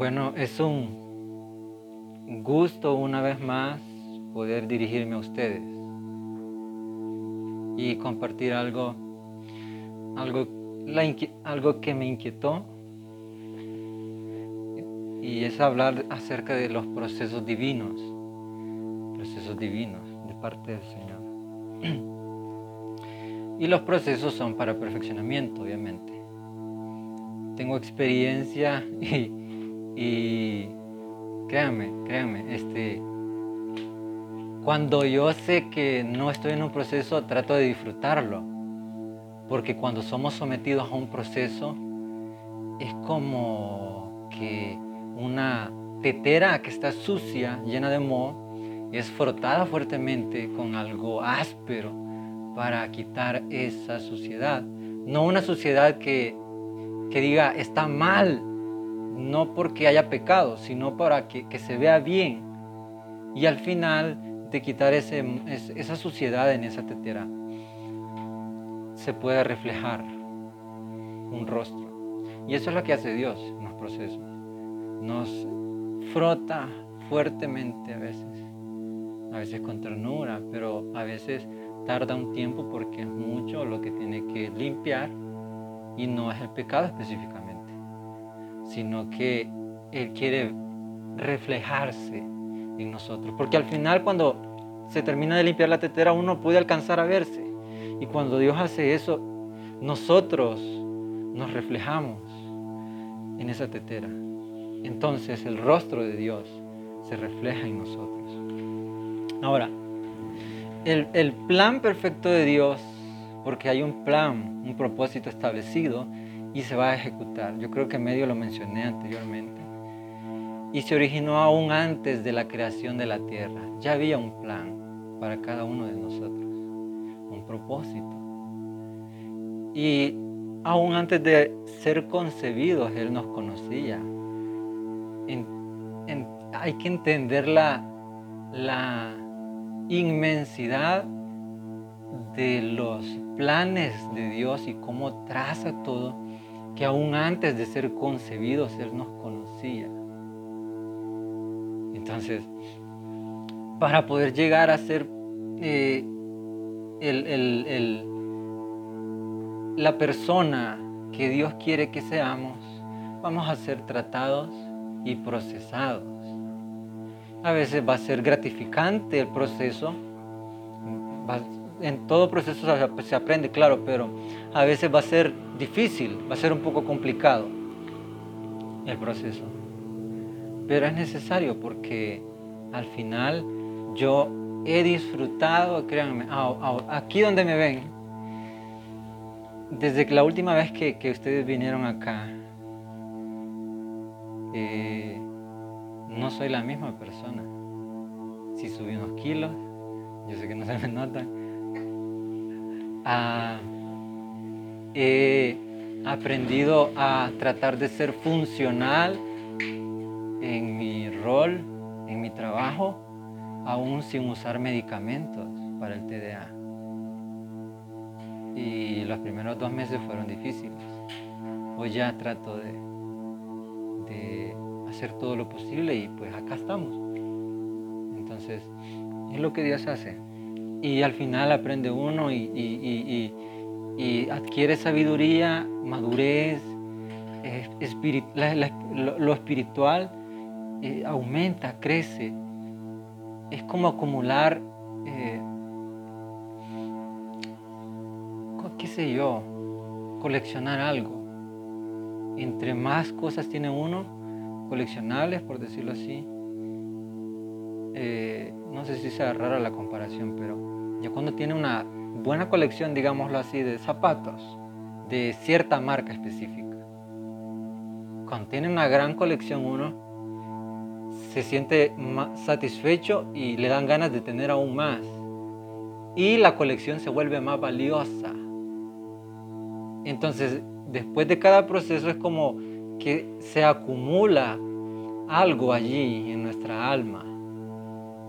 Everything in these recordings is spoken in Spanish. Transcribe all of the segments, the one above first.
Bueno, es un gusto una vez más poder dirigirme a ustedes y compartir algo, algo, que me inquietó y es hablar acerca de los procesos divinos, procesos divinos de parte del Señor. Y los procesos son para perfeccionamiento, obviamente. Tengo experiencia y y créanme, créanme, este, cuando yo sé que no estoy en un proceso, trato de disfrutarlo. Porque cuando somos sometidos a un proceso, es como que una tetera que está sucia, llena de moho, es frotada fuertemente con algo áspero para quitar esa suciedad. No una suciedad que, que diga está mal, no porque haya pecado, sino para que, se vea bien. Y al final de quitar esa suciedad en esa tetera, se puede reflejar un rostro. Y eso es lo que hace Dios en los procesos. Nos frota fuertemente a veces, a veces con ternura, pero a veces tarda un tiempo porque es mucho lo que tiene que limpiar y no es el pecado específicamente sino que Él quiere reflejarse en nosotros. Porque al final cuando se termina de limpiar la tetera uno puede alcanzar a verse. Y cuando Dios hace eso, nosotros nos reflejamos en esa tetera. Entonces el rostro de Dios se refleja en nosotros. Ahora, el, el plan perfecto de Dios, porque hay un plan, un propósito establecido, y se va a ejecutar. Yo creo que medio lo mencioné anteriormente. Y se originó aún antes de la creación de la tierra. Ya había un plan para cada uno de nosotros, un propósito. Y aún antes de ser concebidos, Él nos conocía. hay que entender la, la inmensidad de los planes de Dios y cómo traza todo que aún antes de ser concebidos Él nos conocía. Entonces, para poder llegar a ser eh, la persona que Dios quiere que seamos, vamos a ser tratados y procesados. A veces va a ser gratificante el proceso, en todo proceso se aprende, claro, pero a veces va a ser difícil, va a ser un poco complicado el proceso. Pero es necesario porque al final yo he disfrutado, créanme, aquí donde me ven, desde la última vez que, ustedes vinieron acá, eh, no soy la misma persona. Si subí unos kilos, yo sé que no se me he aprendido a tratar de ser funcional en mi rol, en mi trabajo, aún sin usar medicamentos para el TDA. Y los primeros dos meses fueron difíciles. Hoy ya trato de, de hacer todo lo posible y pues acá estamos. Entonces, es lo que Dios hace y al final aprende uno y, adquiere sabiduría, madurez, lo, espiritual eh, aumenta, crece. Es como acumular, eh, qué sé yo, coleccionar algo. Entre más cosas tiene uno, coleccionables, por decirlo así, no sé si sea rara la comparación, pero ya cuando tiene una buena colección, digámoslo así, de zapatos de cierta marca específica, cuando tiene una gran colección uno se siente satisfecho y le dan ganas de tener aún más. Y la colección se vuelve más valiosa. Entonces, después de cada proceso es como que se acumula algo allí en nuestra alma.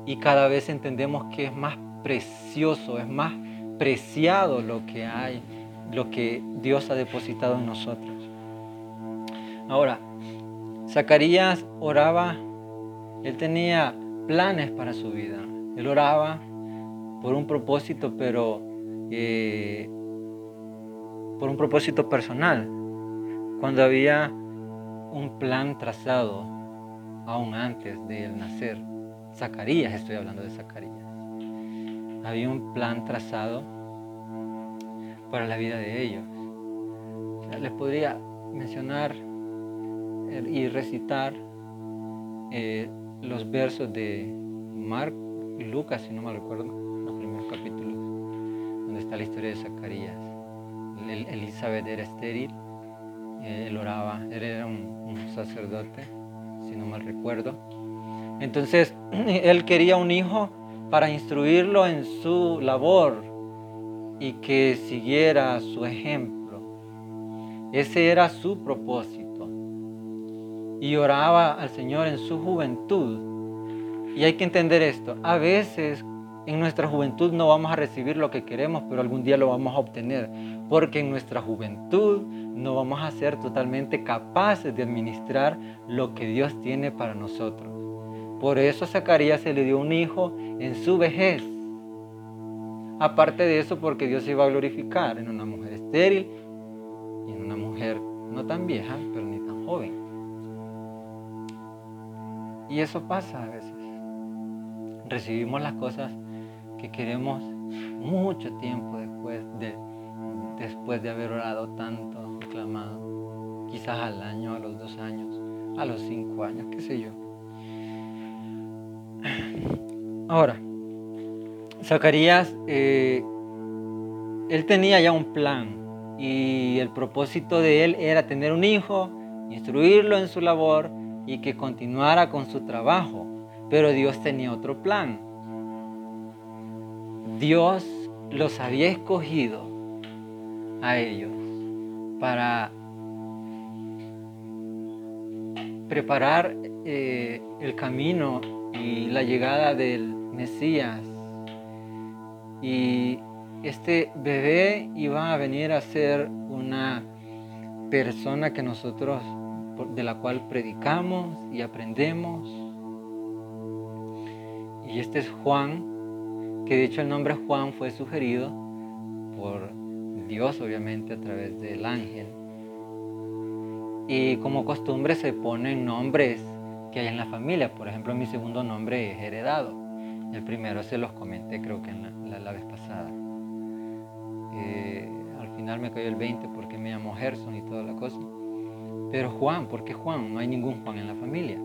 Y cada vez entendemos que es más precioso, es más preciado lo que hay, lo que Dios ha depositado en nosotros. Ahora, Zacarías oraba, él tenía planes para su vida. Él oraba por un propósito, pero eh, por un propósito personal. Cuando había un plan trazado aún antes de él nacer. Zacarías, estoy hablando de Zacarías. Había un plan trazado para la vida de ellos. les podría mencionar eh, y recitar eh, los versos de Mark y Lucas, si no me recuerdo, los primeros capítulos, donde está la historia de Zacarías. Elizabeth era estéril, eh, él oraba, él era un sacerdote, si no mal recuerdo. Entonces, él quería un hijo para instruirlo en su labor y que siguiera su ejemplo. Ese era su propósito. Y oraba al Señor en su juventud. Y hay que entender esto. A veces en nuestra juventud no vamos a recibir lo que queremos, pero algún día lo vamos a obtener. Porque en nuestra juventud no vamos a ser totalmente capaces de administrar lo que Dios tiene para nosotros. Por eso a Zacarías se le dio un hijo en su vejez. Aparte de eso, porque Dios se iba a glorificar en una mujer estéril y en una mujer no tan vieja, pero ni tan joven. Y eso pasa a veces. Recibimos las cosas que queremos mucho tiempo después de, después de haber orado tanto, clamado, quizás al año, a los dos años, a los cinco años, qué sé yo. Ahora, Zacarías, eh, él tenía ya un plan y el propósito de él era tener un hijo, instruirlo en su labor y que continuara con su trabajo. Pero Dios tenía otro plan. Dios los había escogido a ellos para preparar eh, el camino y la llegada del Mesías y este bebé iba a venir a ser una persona que nosotros, de la cual predicamos y aprendemos. Y este es Juan, que de hecho el nombre Juan fue sugerido por Dios, obviamente, a través del ángel. Y como costumbre se ponen nombres que hay en la familia. Por ejemplo, mi segundo nombre es heredado. El primero se los comenté creo que en la, vez pasada. Eh, al final me cayó el 20 porque me llamó Gerson y toda la cosa. Pero Juan, ¿por qué Juan? No hay ningún Juan en la familia.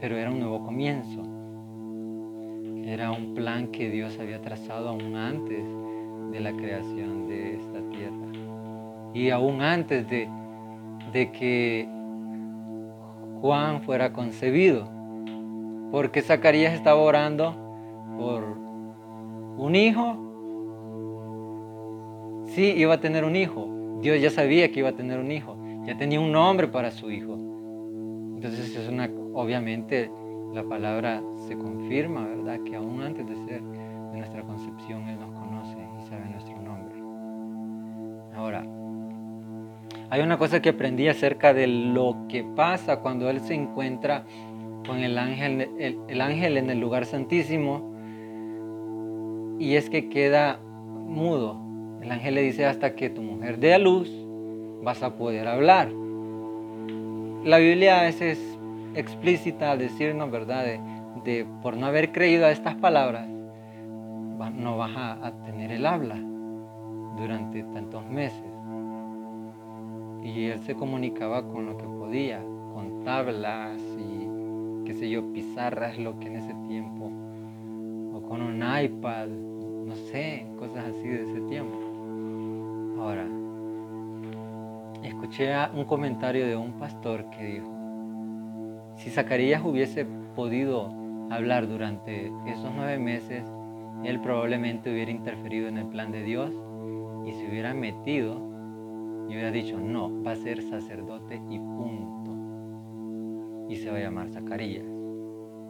Pero era un nuevo comienzo. Era un plan que Dios había trazado aún antes de la creación de esta tierra. Y aún antes de, de que Juan fuera concebido porque Zacarías estaba orando por un hijo. Sí, iba a tener un hijo. Dios ya sabía que iba a tener un hijo. Ya tenía un nombre para su hijo. Entonces es una, obviamente la palabra se confirma, ¿verdad? Que aún antes de ser de nuestra concepción Él nos conoce y sabe nuestro nombre. Ahora, hay una cosa que aprendí acerca de lo que pasa cuando Él se encuentra con el ángel, el, ángel en el lugar santísimo y es que queda mudo. El ángel le dice hasta que tu mujer dé a luz vas a poder hablar. La Biblia es, explícita al decirnos, ¿verdad? De, por no haber creído a estas palabras, no vas a, tener el habla durante tantos meses. Y él se comunicaba con lo que podía, con tablas qué sé yo, pizarras, lo que en ese tiempo, o con un iPad, no sé, cosas así de ese tiempo. Ahora, escuché un comentario de un pastor que dijo, si Zacarías hubiese podido hablar durante esos nueve meses, él probablemente hubiera interferido en el plan de Dios y se hubiera metido y hubiera dicho, no, va a ser sacerdote y punto y se va a llamar Zacarías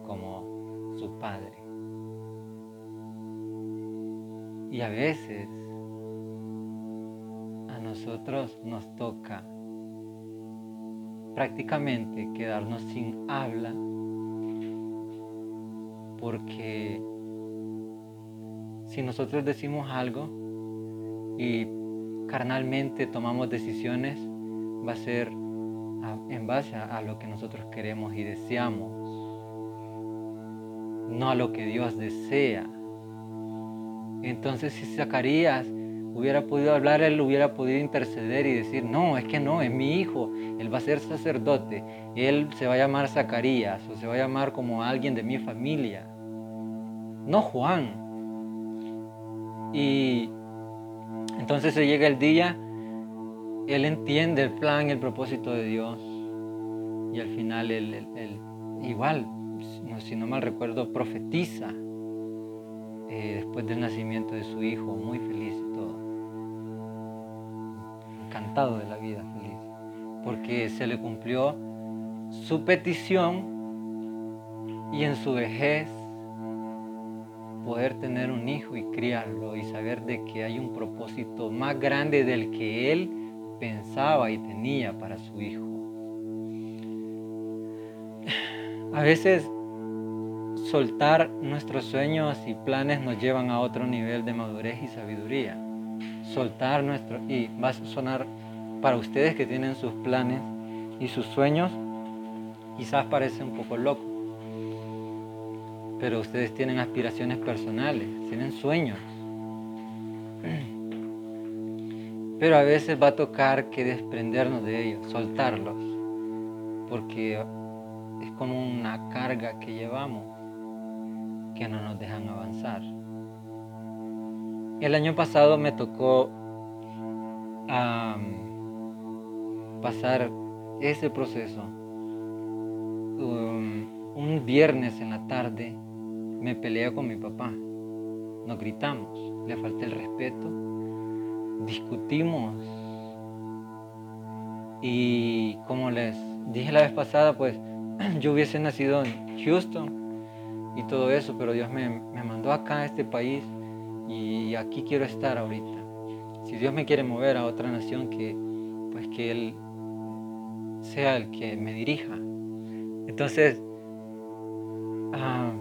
como su padre. Y a veces a nosotros nos toca prácticamente quedarnos sin habla porque si nosotros decimos algo y carnalmente tomamos decisiones, va a ser en base a, lo que nosotros queremos y deseamos, no a lo que Dios desea. Entonces si Zacarías hubiera podido hablar, él hubiera podido interceder y decir, no, es que no, es mi hijo, él va a ser sacerdote, él se va a llamar Zacarías o se va a llamar como alguien de mi familia, no Juan. Y entonces se llega el día, él entiende el plan, el propósito de Dios y al final él, igual, si no mal recuerdo, profetiza eh, después del nacimiento de su hijo, muy feliz y todo. Encantado de la vida, feliz. Porque se le cumplió su petición y en su vejez poder tener un hijo y criarlo y saber de que hay un propósito más grande del que él pensaba y tenía para su hijo. A veces soltar nuestros sueños y planes nos llevan a otro nivel de madurez y sabiduría. Soltar nuestro y va a sonar para ustedes que tienen sus planes y sus sueños, quizás parece un poco loco, pero ustedes tienen aspiraciones personales, tienen sueños. Pero a veces va a tocar que desprendernos de ellos, soltarlos, porque es como una carga que llevamos que no nos dejan avanzar. El año pasado me tocó pasar ese proceso. Um, un viernes en la tarde me peleé con mi papá. Nos gritamos, le falté el respeto, discutimos. Y como les dije la vez pasada, pues yo hubiese nacido en Houston y todo eso, pero Dios me, mandó acá a este país y aquí quiero estar ahorita. Si Dios me quiere mover a otra nación, que pues que Él sea el que me dirija. Entonces, ah,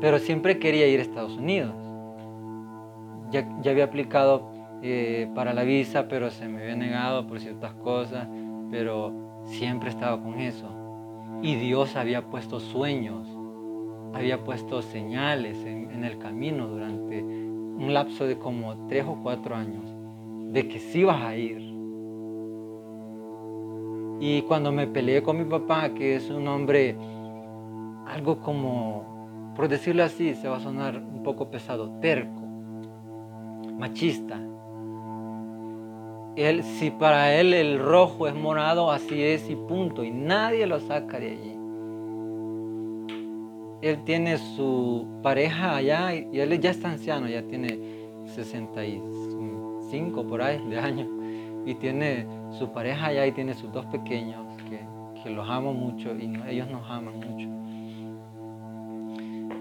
pero siempre quería ir a Estados Unidos. Ya, había aplicado eh, para la visa, pero se me había negado por ciertas cosas, pero siempre estaba con eso. Y Dios había puesto sueños, había puesto señales en, el camino durante un lapso de como tres o cuatro años de que sí ibas a ir. Y cuando me peleé con mi papá, que es un hombre algo como por decirlo así, se va a sonar un poco pesado, terco, machista. Él, si para él el rojo es morado, así es y punto, y nadie lo saca de allí. Él tiene su pareja allá y él ya está anciano, ya tiene 65 por ahí de años, y tiene su pareja allá y tiene sus dos pequeños que, que los amo mucho y ellos nos aman mucho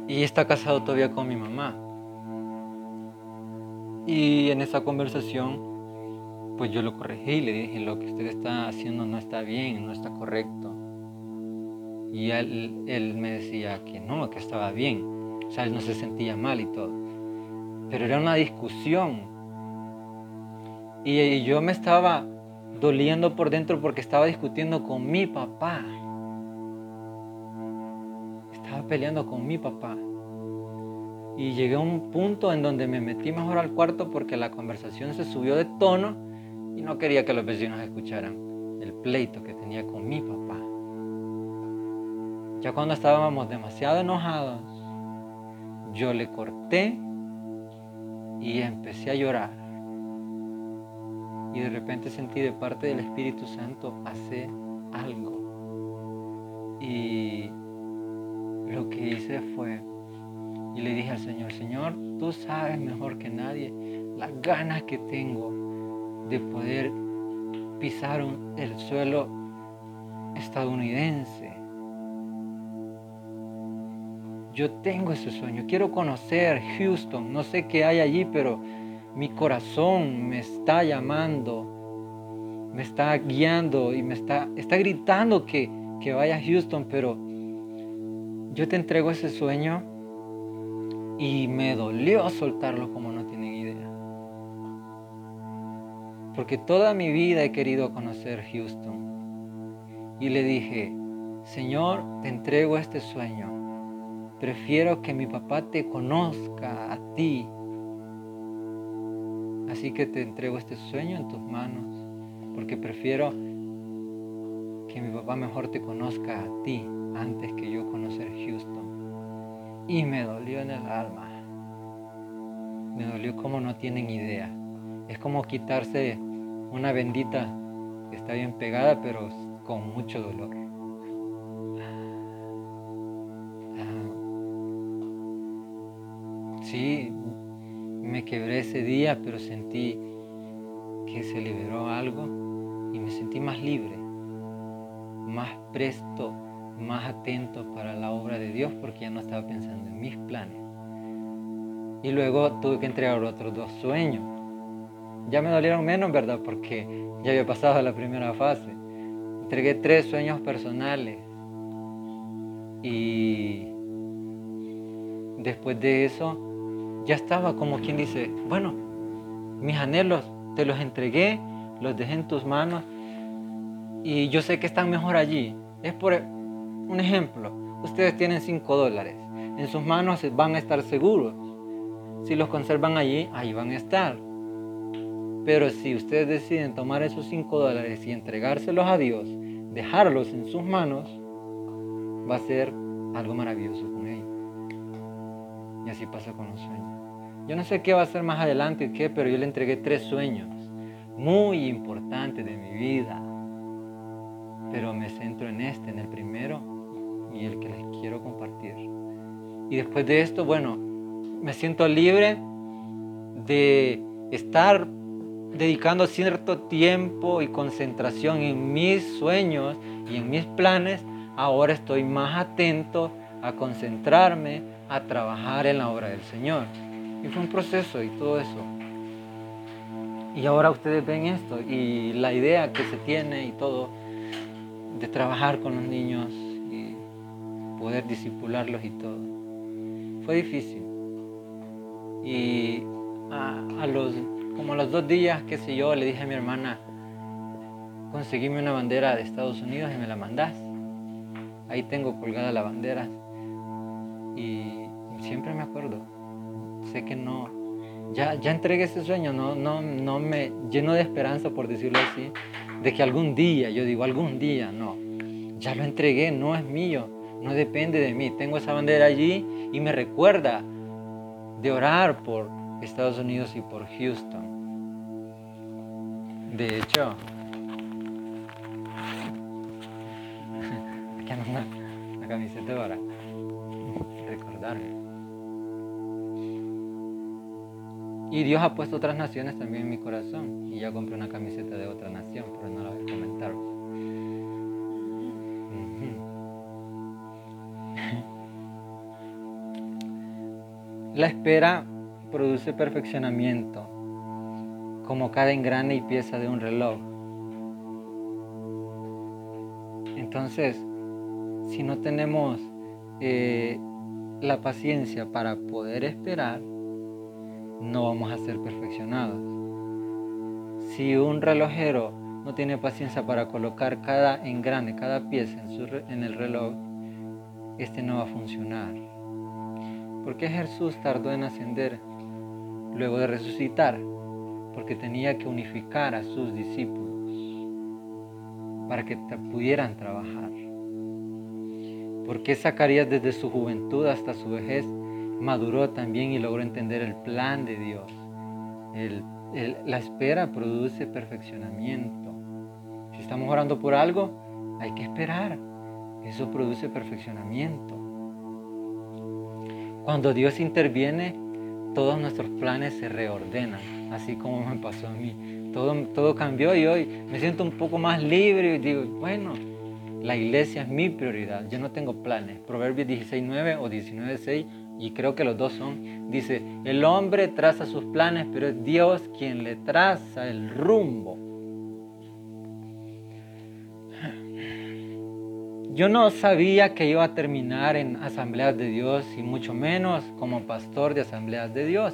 y está casado todavía con mi mamá. Y en esa conversación, pues yo lo corregí y le dije, lo que usted está haciendo no está bien, no está correcto. Y él, él me decía que no, que estaba bien. O sea, él no se sentía mal y todo. Pero era una discusión. Y yo me estaba doliendo por dentro porque estaba discutiendo con mi papá peleando con mi papá. Y llegué a un punto en donde me metí mejor al cuarto porque la conversación se subió de tono y no quería que los vecinos escucharan el pleito que tenía con mi papá. Ya cuando estábamos demasiado enojados, yo le corté y empecé a llorar. Y de repente sentí de parte del Espíritu Santo hacer algo. Y lo que hice fue, y le dije al Señor, Señor, tú sabes mejor que nadie las ganas que tengo de poder pisar el suelo estadounidense. Yo tengo ese sueño, quiero conocer Houston, no sé qué hay allí, pero mi corazón me está llamando, me está guiando y me está, está gritando que, que vaya a Houston, pero yo te entrego ese sueño y me dolió soltarlo como Porque toda mi vida he querido conocer Houston. Y le dije, Señor, te entrego este sueño. Prefiero que mi papá te conozca a ti. Así que te entrego este sueño en tus manos. Porque prefiero que mi papá mejor te conozca a ti antes que yo conocer Houston. Y me dolió en el alma. Me dolió como no tienen idea. Es como quitarse una bendita que está bien pegada, pero con mucho dolor. Ah. Sí, me quebré ese día, pero sentí que se liberó algo y me sentí más libre, más presto más atento para la obra de Dios porque ya no estaba pensando en mis planes. Y luego tuve que entregar otros dos sueños. Ya me dolieron menos, ¿verdad? Porque ya había pasado la primera fase. Entregué tres sueños personales. Y después de eso, ya estaba como quien dice, bueno, mis anhelos te los entregué, los dejé en tus manos y yo sé que están mejor allí. Es por, un ejemplo, ustedes tienen 5 dólares. En sus manos van a estar seguros. Si los conservan allí, ahí van a estar. Pero si ustedes deciden tomar esos 5 dólares y entregárselos a Dios, dejarlos en sus manos, va a ser algo maravilloso con ellos. Y así pasa con los sueños. Yo no sé qué va a ser más adelante, qué, pero yo le entregué tres sueños muy importantes de mi vida. Pero me centro en este, en el primero, y el que les quiero compartir. Y después de esto, bueno, me siento libre de estar dedicando cierto tiempo y concentración en mis sueños y en mis planes. Ahora estoy más atento a concentrarme, a trabajar en la obra del Señor. Y fue un proceso y todo eso. Y ahora ustedes ven esto y la idea que se tiene y todo de trabajar con los niños poder disipularlos y todo. Fue difícil. Y a, los, como los dos días, qué sé yo, le dije a mi hermana, conseguime una bandera de Estados Unidos y me la mandás. Ahí tengo colgada la bandera. Y siempre me acuerdo. Sé que no, ya, ya entregué ese sueño, no, no, no me lleno de esperanza, por decirlo así, de que algún día, yo digo algún día, no, ya lo entregué, no es mío, no depende de mí. Tengo esa bandera allí y me recuerda de orar por Estados Unidos y por Houston. De hecho, aquí anda una, camiseta para recordarme. Y Dios ha puesto otras naciones también en mi corazón. Y ya compré una camiseta de otra nación, pero no la voy a comentar. La espera produce perfeccionamiento, como cada engrane y pieza de un reloj. Entonces, si no tenemos eh, la paciencia para poder esperar, no vamos a ser perfeccionados. Si un relojero no tiene paciencia para colocar cada engrane, cada pieza en, en el reloj, este no va a funcionar. ¿Por qué Jesús tardó en ascender luego de resucitar? Porque tenía que unificar a sus discípulos para que pudieran trabajar. ¿Por qué Zacarías desde su juventud hasta su vejez maduró también y logró entender el plan de Dios? la espera produce perfeccionamiento. Si estamos orando por algo, hay que esperar. Eso produce perfeccionamiento. Cuando Dios interviene, todos nuestros planes se reordenan, así como me pasó a mí. Todo, todo cambió y hoy me siento un poco más libre y digo, bueno, la iglesia es mi prioridad, yo no tengo planes. Proverbios 16.9 o 19.6, y creo que los dos son, dice, el hombre traza sus planes, pero es Dios quien le traza el rumbo. Yo no sabía que iba a terminar en asambleas de Dios y mucho menos como pastor de asambleas de Dios.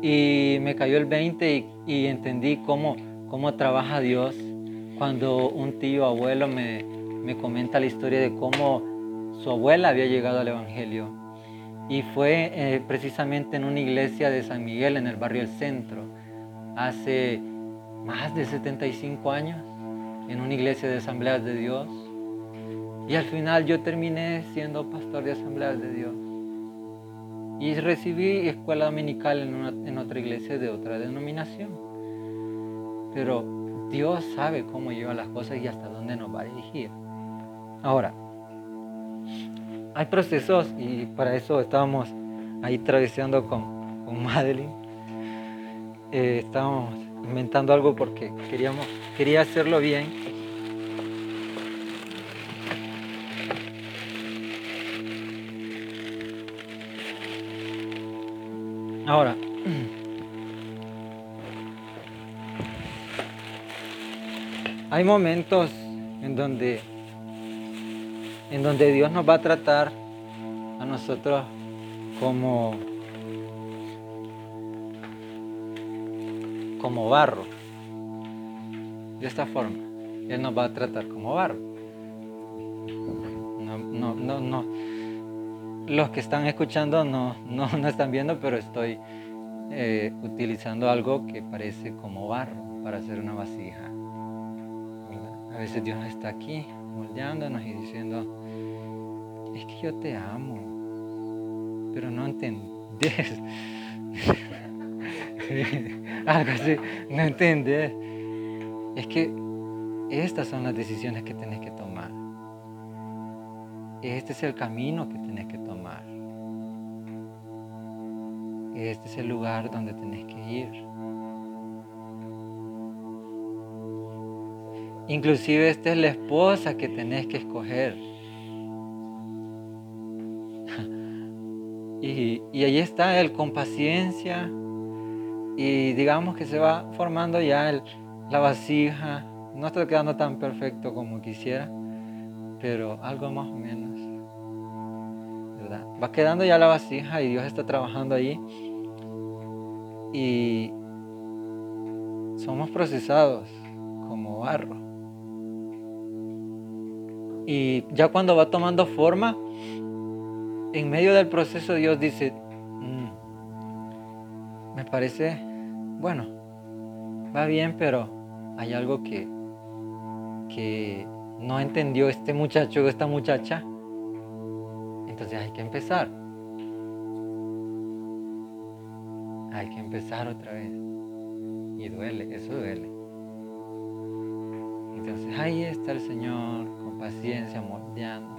Y me cayó el 20 y, entendí cómo, cómo trabaja Dios cuando un tío abuelo me, me comenta la historia de cómo su abuela había llegado al Evangelio. Y fue eh, precisamente en una iglesia de San Miguel en el barrio El Centro, hace más de 75 años, en una iglesia de asambleas de Dios. Y al final yo terminé siendo pastor de asambleas de Dios. Y recibí escuela dominical en, en otra iglesia de otra denominación. Pero Dios sabe cómo lleva las cosas y hasta dónde nos va a dirigir. Ahora, hay procesos y para eso estábamos ahí traveseando con, con Madeline. Eh, estábamos inventando algo porque queríamos, quería hacerlo bien. Ahora, hay momentos en donde en donde Dios nos va a tratar a nosotros como como barro. De esta forma, Él nos va a tratar como barro. No, no, no, no. Los que están escuchando no, no, no están viendo, pero estoy eh, utilizando algo que parece como barro para hacer una vasija. A veces Dios está aquí moldeándonos y diciendo, es que yo te amo, pero no entendés. Algo así, no entendés. Es que estas son las decisiones que tenés que tomar. Este es el camino que tenés que tomar. Este es el lugar donde tenés que ir. Inclusive esta es la esposa que tenés que escoger. Y, ahí está él con paciencia y digamos que se va formando ya la vasija. No está quedando tan perfecto como quisiera, pero algo más o menos. ¿verdad? Va quedando ya la vasija y Dios está trabajando ahí. Y somos procesados como barro. Y ya cuando va tomando forma, en medio del proceso Dios dice, me parece, bueno, va bien, pero hay algo que, que no entendió este muchacho o esta muchacha. Entonces hay que empezar. Hay que empezar otra vez. Y duele, eso duele. Entonces ahí está el Señor con paciencia moldeando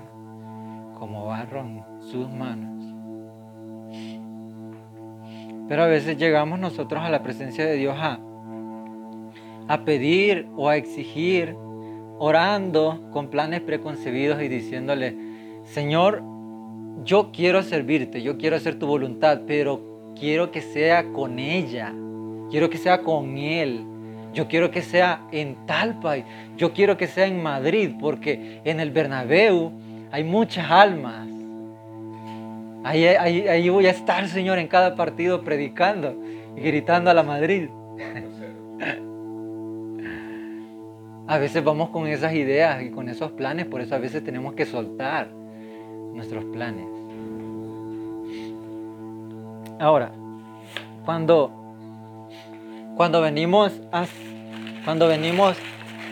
como barro en sus manos. Pero a veces llegamos nosotros a la presencia de Dios a, a pedir o a exigir, orando con planes preconcebidos y diciéndole, Señor, yo quiero servirte, yo quiero hacer tu voluntad, pero quiero que sea con ella, quiero que sea con Él, yo quiero que sea en Talpa, yo quiero que sea en Madrid, porque en el Bernabéu hay muchas almas. Ahí, voy a estar, Señor, en cada partido predicando y gritando a la Madrid. A veces vamos con esas ideas y con esos planes, por eso a veces tenemos que soltar nuestros planes. Ahora, cuando, cuando venimos cuando venimos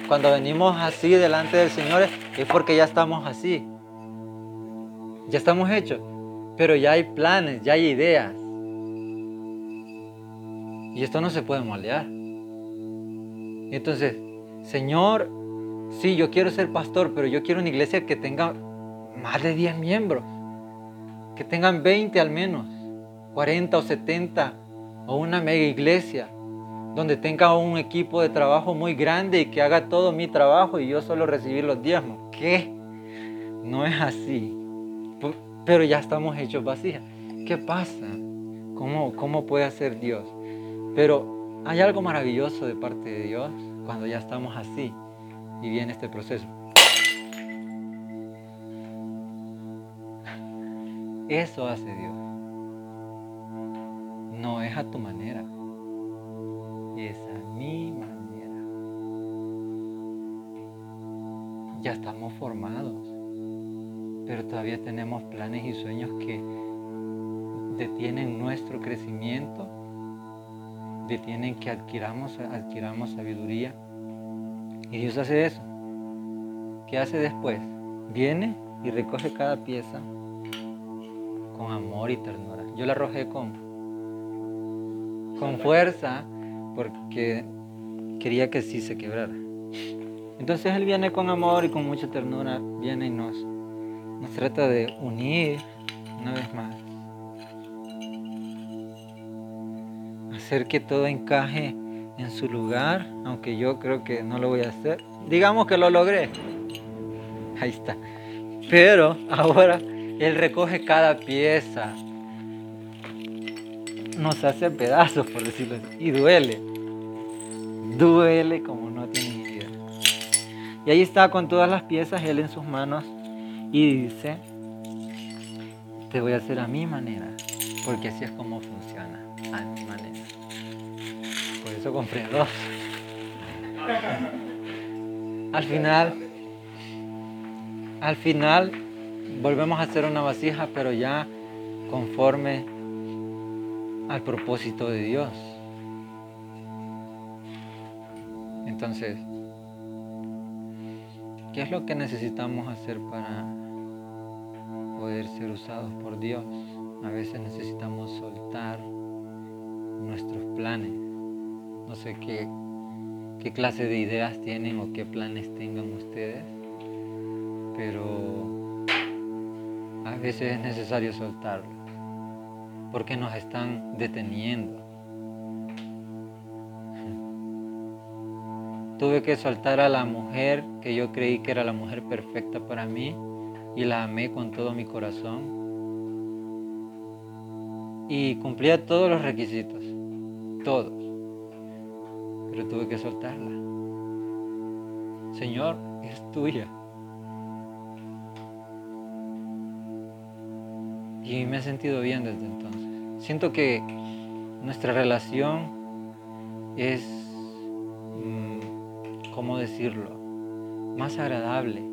cuando venimos así delante del Señor es porque ya estamos así. Ya estamos hechos, pero ya hay planes, ya hay ideas. Y esto no se puede moldear. Entonces, Señor, sí, yo quiero ser pastor, pero yo quiero una iglesia que tenga más de 10 miembros, que tengan 20 al menos, 40 o 70, o una mega iglesia, donde tenga un equipo de trabajo muy grande y que haga todo mi trabajo y yo solo recibir los diezmos. ¿Qué? No es así pero ya estamos hechos vacías. ¿Qué pasa? ¿Cómo, ¿Cómo puede hacer Dios? Pero hay algo maravilloso de parte de Dios cuando ya estamos así. y viene este proceso. Eso hace Dios. No es a tu manera, es a mi manera. Ya estamos formados, pero todavía tenemos planes y sueños que detienen nuestro crecimiento, detienen que adquiramos, adquiramos sabiduría. Y Dios hace eso. ¿Qué hace después? Viene y recoge cada pieza con amor y ternura. Yo la arrojé con, con fuerza porque quería que sí se quebrara. Entonces Él viene con amor y con mucha ternura, viene y nos, trata de unir una vez más. Hacer que todo encaje en su lugar, aunque yo creo que no lo voy a hacer. Digamos que lo logré. Ahí está. Pero ahora Él recoge cada pieza. Nos hace pedazos, por decirlo así. Y duele. Duele como no tiene idea. Y ahí está con todas las piezas Él en sus manos. Y dice, te voy a hacer a mi manera. Porque así es como funciona. A mi manera. Por eso compré dos. Al final, al final volvemos a hacer una vasija, pero ya conforme al propósito de Dios. Entonces, ¿qué es lo que necesitamos hacer para poder ser usados por Dios? A veces necesitamos soltar nuestros planes. No sé qué, qué clase de ideas tienen o qué planes tengan ustedes pero a veces es necesario soltarlo, porque nos están deteniendo. Tuve que soltar a la mujer que yo creí que era la mujer perfecta para mí y la amé con todo mi corazón. Y cumplía todos los requisitos, todos. Pero tuve que soltarla. Señor, es tuya. Y me he sentido bien desde entonces. Siento que nuestra relación es, mm, ¿cómo decirlo? Más agradable.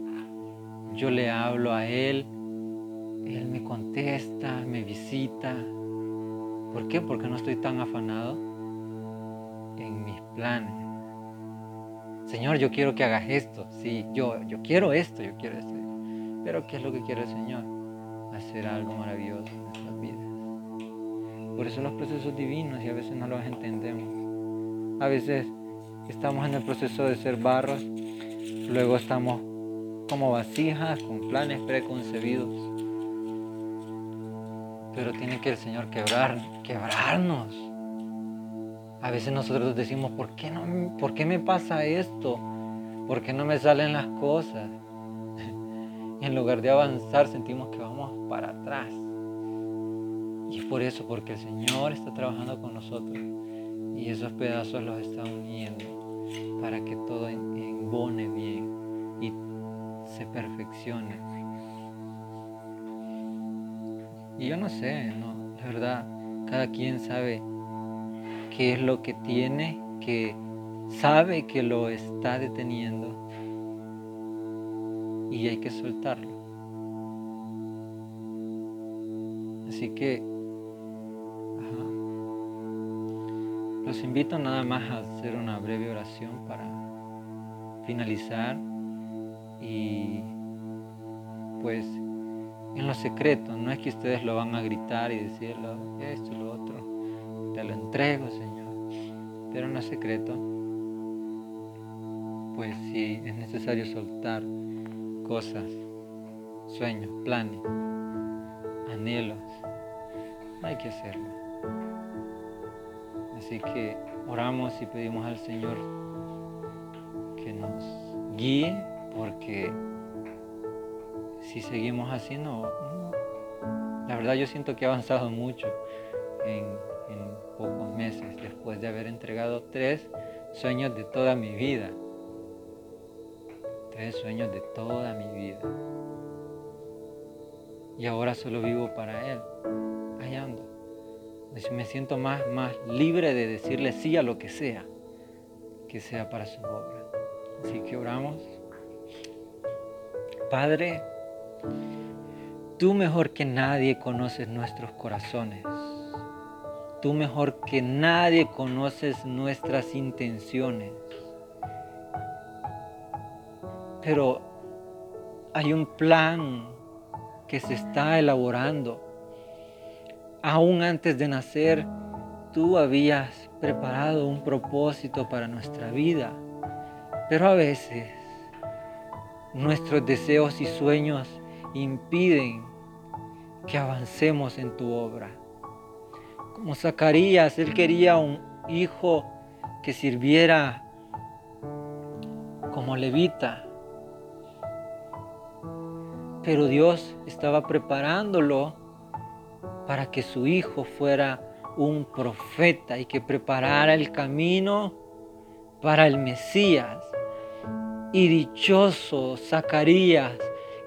Yo le hablo a él, él me contesta, me visita. ¿Por qué? Porque no estoy tan afanado en mis planes. Señor, yo quiero que hagas esto. Sí, yo, yo quiero esto, yo quiero esto. Pero ¿qué es lo que quiere el Señor? hacer algo maravilloso en nuestras vidas. Por eso los procesos divinos y a veces no los entendemos. A veces estamos en el proceso de ser barros, luego estamos como vasijas con planes preconcebidos. Pero tiene que el Señor quebrar, quebrarnos. A veces nosotros decimos, ¿por qué, no, ¿por qué me pasa esto? ¿Por qué no me salen las cosas? en lugar de avanzar sentimos que vamos para atrás. Y es por eso, porque el Señor está trabajando con nosotros y esos pedazos los está uniendo para que todo embone bien se perfeccione. Y yo no sé, no, la verdad, cada quien sabe qué es lo que tiene, que sabe que lo está deteniendo y hay que soltarlo. Así que los invito nada más a hacer una breve oración para finalizar y pues en lo secreto, no es que ustedes lo van a gritar y decirlo, esto, lo otro, te lo entrego Señor, pero en lo secreto, pues si es necesario soltar cosas, sueños, planes, anhelos. Hay que hacerlo. Así que oramos y pedimos al Señor que nos guíe porque si seguimos así no, la verdad yo siento que he avanzado mucho en, pocos meses después de haber entregado tres sueños de toda mi vida Fue el sueño de toda mi vida. Y ahora solo vivo para Él. Ahí ando. Me siento más, más libre de decirle sí a lo que sea, que sea para su obra. Así que oramos. Padre, tú mejor que nadie conoces nuestros corazones. Tú mejor que nadie conoces nuestras intenciones. Pero hay un plan que se está elaborando. Aún antes de nacer, tú habías preparado un propósito para nuestra vida. Pero a veces nuestros deseos y sueños impiden que avancemos en tu obra como Zacarías, él quería un hijo que sirviera como levita. Pero Dios estaba preparándolo para que su hijo fuera un profeta y que preparara el camino para el Mesías. Y dichoso Zacarías,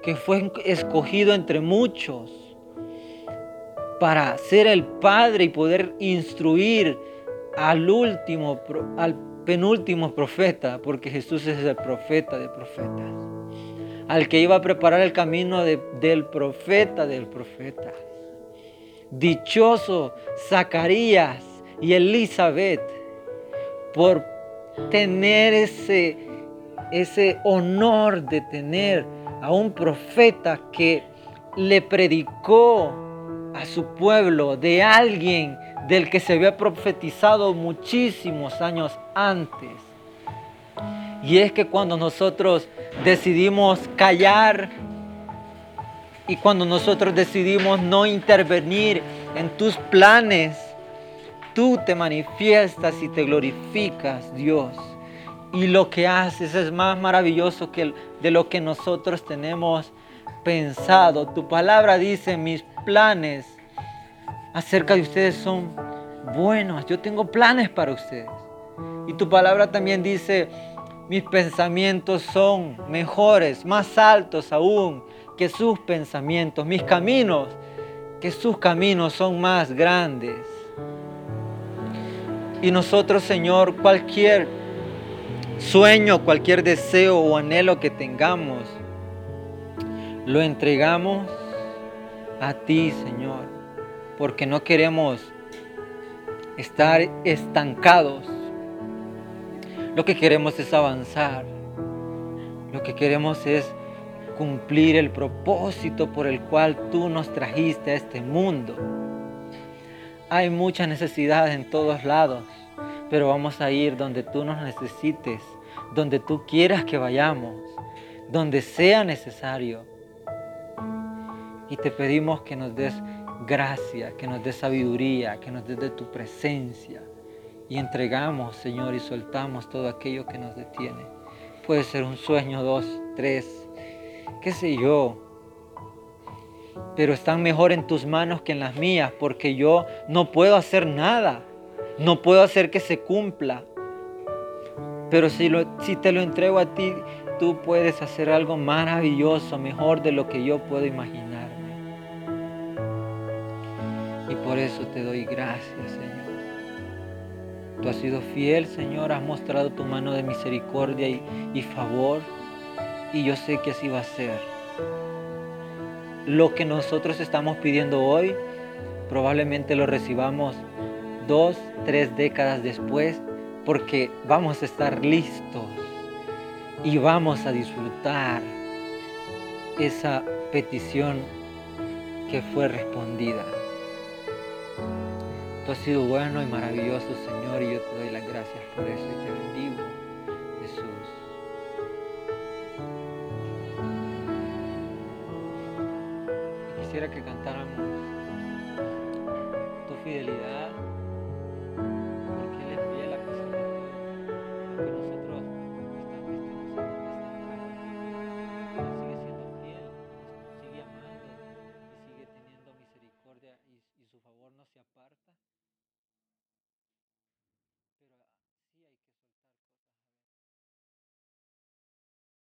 que fue escogido entre muchos para ser el padre y poder instruir al último, al penúltimo profeta, porque Jesús es el profeta de profetas, al que iba a preparar el camino del profeta del profeta. Dichoso Zacarías y Elizabeth por tener ese, ese honor de tener a un profeta que le predicó a su pueblo de alguien del que se había profetizado muchísimos años antes. Y es que cuando nosotros decidimos callar y cuando nosotros decidimos no intervenir en tus planes, tú te manifiestas y te glorificas, Dios. Y lo que haces es más maravilloso que de lo que nosotros tenemos pensado. Tu palabra dice, mis planes acerca de ustedes son buenos. Yo tengo planes para ustedes. Y tu palabra también dice, mis pensamientos son mejores, más altos aún que sus pensamientos. Mis caminos, que sus caminos son más grandes. Y nosotros, Señor, cualquier sueño, cualquier deseo o anhelo que tengamos, lo entregamos a ti, Señor, porque no queremos estar estancados. Lo que queremos es avanzar. Lo que queremos es cumplir el propósito por el cual tú nos trajiste a este mundo. Hay mucha necesidad en todos lados, pero vamos a ir donde tú nos necesites, donde tú quieras que vayamos, donde sea necesario y te pedimos que nos des gracia, que nos des sabiduría, que nos des de tu presencia. Y entregamos, Señor, y soltamos todo aquello que nos detiene. Puede ser un sueño, dos, tres, qué sé yo. Pero están mejor en tus manos que en las mías, porque yo no puedo hacer nada. No puedo hacer que se cumpla. Pero si, te lo entrego a ti, tú puedes hacer algo maravilloso, mejor de lo que yo puedo imaginar. Y por eso te doy gracias, Señor. Tú has sido fiel, Señor, has mostrado tu mano de misericordia y, favor. Y yo sé que así va a ser. Lo que nosotros estamos pidiendo hoy, probablemente lo recibamos dos, tres décadas después, porque vamos a estar listos y vamos a disfrutar esa petición que fue respondida. Tú has sido bueno y maravilloso, Señor, y yo te doy las gracias por eso y te bendigo, Jesús. quisiera que cantáramos tu fidelidad.